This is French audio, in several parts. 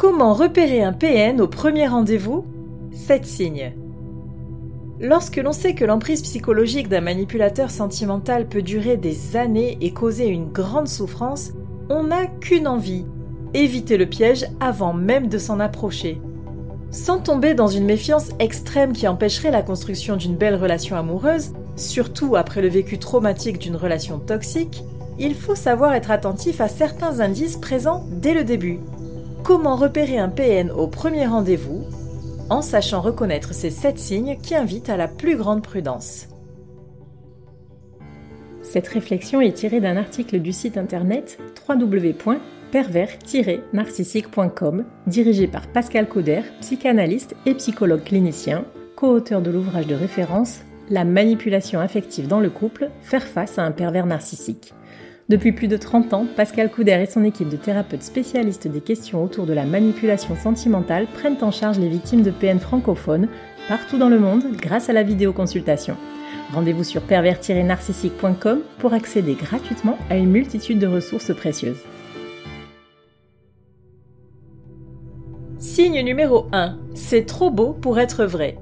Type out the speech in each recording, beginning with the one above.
Comment repérer un PN au premier rendez-vous? 7 signes. Lorsque l'on sait que l'emprise psychologique d'un manipulateur sentimental peut durer des années et causer une grande souffrance, on n'a qu'une envie, éviter le piège avant même de s'en approcher. Sans tomber dans une méfiance extrême qui empêcherait la construction d'une belle relation amoureuse, surtout après le vécu traumatique d'une relation toxique, il faut savoir être attentif à certains indices présents dès le début. Comment repérer un PN au premier rendez-vous En sachant reconnaître ces 7 signes qui invitent à la plus grande prudence? Cette réflexion est tirée d'un article du site internet www.pervers-narcissique.com dirigé par Pascal Cauder, psychanalyste et psychologue clinicien, co-auteur de l'ouvrage de référence La manipulation affective dans le couple, faire face à un pervers narcissique. Depuis plus de 30 ans, Pascal Couder et son équipe de thérapeutes spécialistes des questions autour de la manipulation sentimentale prennent en charge les victimes de PN francophones partout dans le monde grâce à la vidéoconsultation. Rendez-vous sur pervers-narcissique.com pour accéder gratuitement à une multitude de ressources précieuses. Signe numéro 1. C'est trop beau pour être vrai.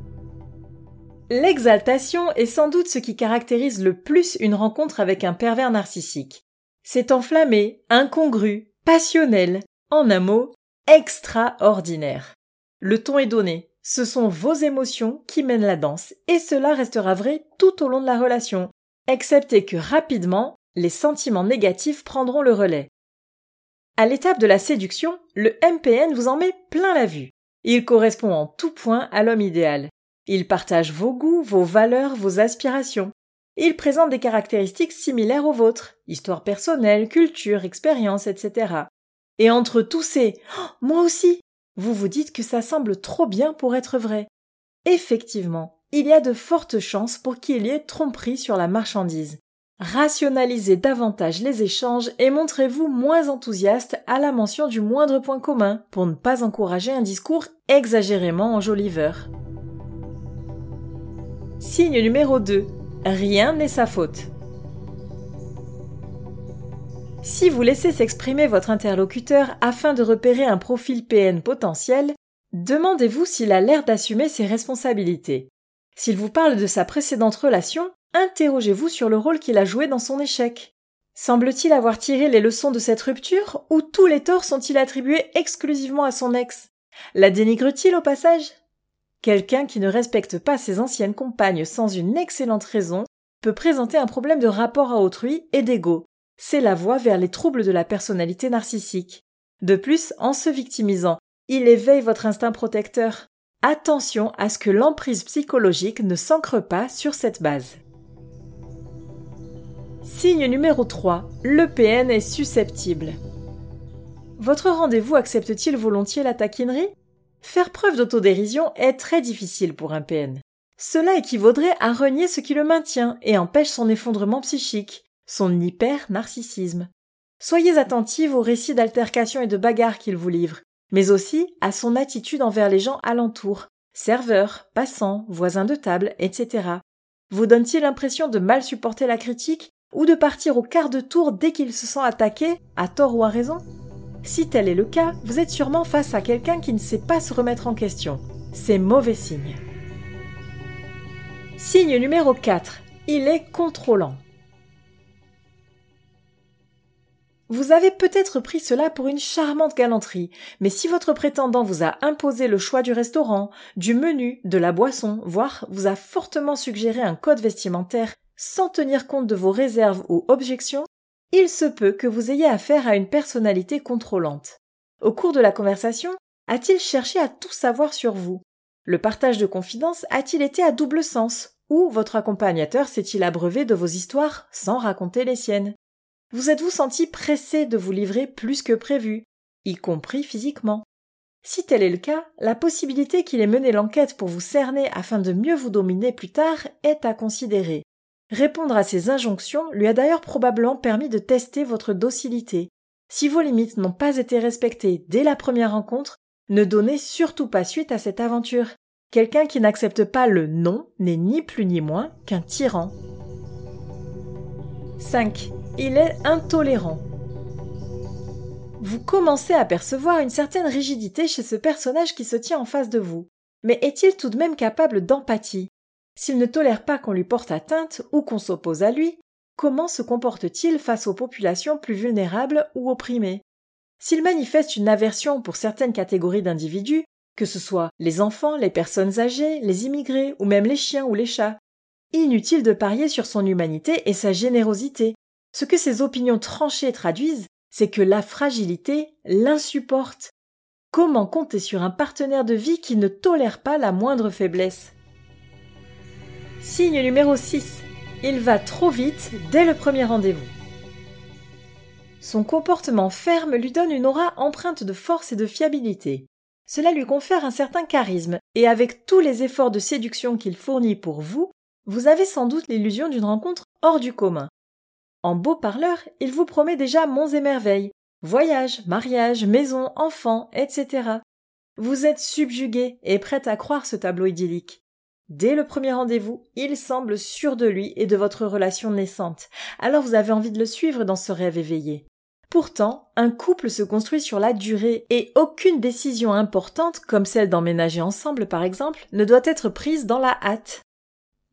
L'exaltation est sans doute ce qui caractérise le plus une rencontre avec un pervers narcissique. C'est enflammé, incongru, passionnel, en un mot, extraordinaire. Le ton est donné, ce sont vos émotions qui mènent la danse, et cela restera vrai tout au long de la relation, excepté que rapidement, les sentiments négatifs prendront le relais. À l'étape de la séduction, le MPN vous en met plein la vue. Il correspond en tout point à l'homme idéal. Il partage vos goûts, vos valeurs, vos aspirations. Il présente des caractéristiques similaires aux vôtres, histoire personnelle, culture, expérience, etc. Et entre tous ces oh, moi aussi, vous vous dites que ça semble trop bien pour être vrai. Effectivement, il y a de fortes chances pour qu'il y ait tromperie sur la marchandise. Rationalisez davantage les échanges et montrez-vous moins enthousiaste à la mention du moindre point commun pour ne pas encourager un discours exagérément enjoliveur. Signe numéro 2. Rien n'est sa faute. Si vous laissez s'exprimer votre interlocuteur afin de repérer un profil PN potentiel, demandez-vous s'il a l'air d'assumer ses responsabilités. S'il vous parle de sa précédente relation, interrogez-vous sur le rôle qu'il a joué dans son échec. Semble-t-il avoir tiré les leçons de cette rupture ou tous les torts sont-ils attribués exclusivement à son ex? La dénigre-t-il au passage? Quelqu'un qui ne respecte pas ses anciennes compagnes sans une excellente raison peut présenter un problème de rapport à autrui et d'ego. C'est la voie vers les troubles de la personnalité narcissique. De plus, en se victimisant, il éveille votre instinct protecteur. Attention à ce que l'emprise psychologique ne s'ancre pas sur cette base. Signe numéro 3. Le PN est susceptible. Votre rendez-vous accepte-t-il volontiers la taquinerie? Faire preuve d'autodérision est très difficile pour un PN. Cela équivaudrait à renier ce qui le maintient et empêche son effondrement psychique, son hyper-narcissisme. Soyez attentive aux récits d'altercations et de bagarres qu'il vous livre, mais aussi à son attitude envers les gens alentour, serveurs, passants, voisins de table, etc. Vous donne-t-il l'impression de mal supporter la critique ou de partir au quart de tour dès qu'il se sent attaqué, à tort ou à raison? Si tel est le cas, vous êtes sûrement face à quelqu'un qui ne sait pas se remettre en question. C'est mauvais signe. Signe numéro 4. Il est contrôlant. Vous avez peut-être pris cela pour une charmante galanterie, mais si votre prétendant vous a imposé le choix du restaurant, du menu, de la boisson, voire vous a fortement suggéré un code vestimentaire sans tenir compte de vos réserves ou objections, il se peut que vous ayez affaire à une personnalité contrôlante. Au cours de la conversation, a-t-il cherché à tout savoir sur vous? Le partage de confidences a-t-il été à double sens? Ou votre accompagnateur s'est-il abreuvé de vos histoires sans raconter les siennes? Vous êtes-vous senti pressé de vous livrer plus que prévu, y compris physiquement? Si tel est le cas, la possibilité qu'il ait mené l'enquête pour vous cerner afin de mieux vous dominer plus tard est à considérer. Répondre à ces injonctions lui a d'ailleurs probablement permis de tester votre docilité. Si vos limites n'ont pas été respectées dès la première rencontre, ne donnez surtout pas suite à cette aventure. Quelqu'un qui n'accepte pas le non n'est ni plus ni moins qu'un tyran. 5. Il est intolérant. Vous commencez à percevoir une certaine rigidité chez ce personnage qui se tient en face de vous. Mais est-il tout de même capable d'empathie? S'il ne tolère pas qu'on lui porte atteinte ou qu'on s'oppose à lui, comment se comporte-t-il face aux populations plus vulnérables ou opprimées? S'il manifeste une aversion pour certaines catégories d'individus, que ce soit les enfants, les personnes âgées, les immigrés ou même les chiens ou les chats, inutile de parier sur son humanité et sa générosité. Ce que ces opinions tranchées traduisent, c'est que la fragilité l'insupporte. Comment compter sur un partenaire de vie qui ne tolère pas la moindre faiblesse? Signe numéro 6. Il va trop vite dès le premier rendez-vous. Son comportement ferme lui donne une aura empreinte de force et de fiabilité. Cela lui confère un certain charisme, et avec tous les efforts de séduction qu'il fournit pour vous, vous avez sans doute l'illusion d'une rencontre hors du commun. En beau parleur, il vous promet déjà monts et merveilles, voyages, mariages, maisons, enfants, etc. Vous êtes subjugué et prêt à croire ce tableau idyllique. Dès le premier rendez-vous, il semble sûr de lui et de votre relation naissante. Alors vous avez envie de le suivre dans ce rêve éveillé. Pourtant, un couple se construit sur la durée et aucune décision importante, comme celle d'emménager ensemble par exemple, ne doit être prise dans la hâte.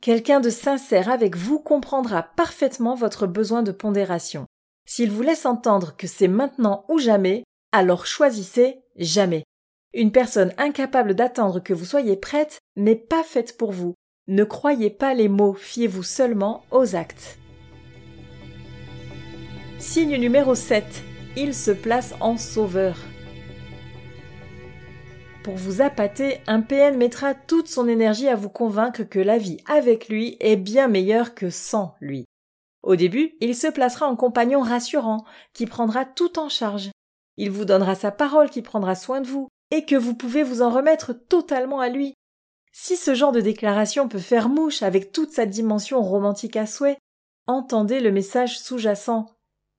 Quelqu'un de sincère avec vous comprendra parfaitement votre besoin de pondération. S'il vous laisse entendre que c'est maintenant ou jamais, alors choisissez jamais. Une personne incapable d'attendre que vous soyez prête n'est pas faite pour vous. Ne croyez pas les mots, fiez-vous seulement aux actes. Signe numéro 7. Il se place en sauveur. Pour vous appâter, un PN mettra toute son énergie à vous convaincre que la vie avec lui est bien meilleure que sans lui. Au début, il se placera en compagnon rassurant, qui prendra tout en charge. Il vous donnera sa parole qui prendra soin de vous, et que vous pouvez vous en remettre totalement à lui. Si ce genre de déclaration peut faire mouche avec toute sa dimension romantique à souhait, entendez le message sous-jacent.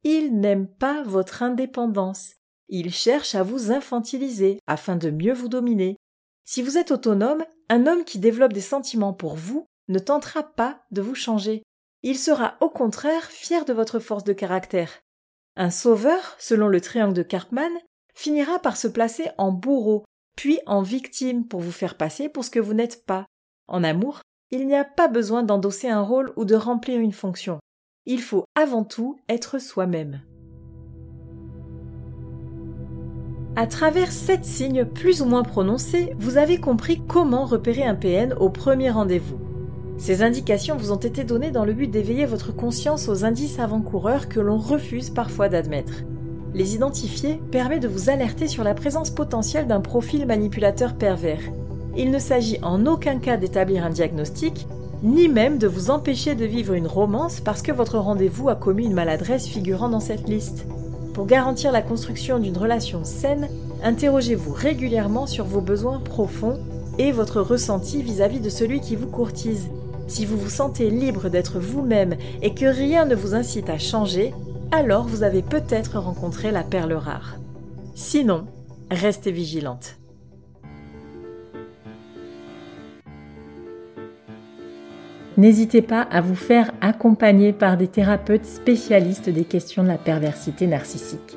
Il n'aime pas votre indépendance. Il cherche à vous infantiliser afin de mieux vous dominer. Si vous êtes autonome, un homme qui développe des sentiments pour vous ne tentera pas de vous changer. Il sera au contraire fier de votre force de caractère. Un sauveur, selon le triangle de Karpman, finira par se placer en bourreau, puis en victime pour vous faire passer pour ce que vous n'êtes pas. En amour, il n'y a pas besoin d'endosser un rôle ou de remplir une fonction. Il faut avant tout être soi-même. À travers sept signes plus ou moins prononcés, vous avez compris comment repérer un PN au premier rendez-vous. Ces indications vous ont été données dans le but d'éveiller votre conscience aux indices avant-coureurs que l'on refuse parfois d'admettre. Les identifier permet de vous alerter sur la présence potentielle d'un profil manipulateur pervers. Il ne s'agit en aucun cas d'établir un diagnostic, ni même de vous empêcher de vivre une romance parce que votre rendez-vous a commis une maladresse figurant dans cette liste. Pour garantir la construction d'une relation saine, interrogez-vous régulièrement sur vos besoins profonds et votre ressenti vis-à-vis de celui qui vous courtise. Si vous vous sentez libre d'être vous-même et que rien ne vous incite à changer, alors vous avez peut-être rencontré la perle rare. Sinon, restez vigilante. N'hésitez pas à vous faire accompagner par des thérapeutes spécialistes des questions de la perversité narcissique.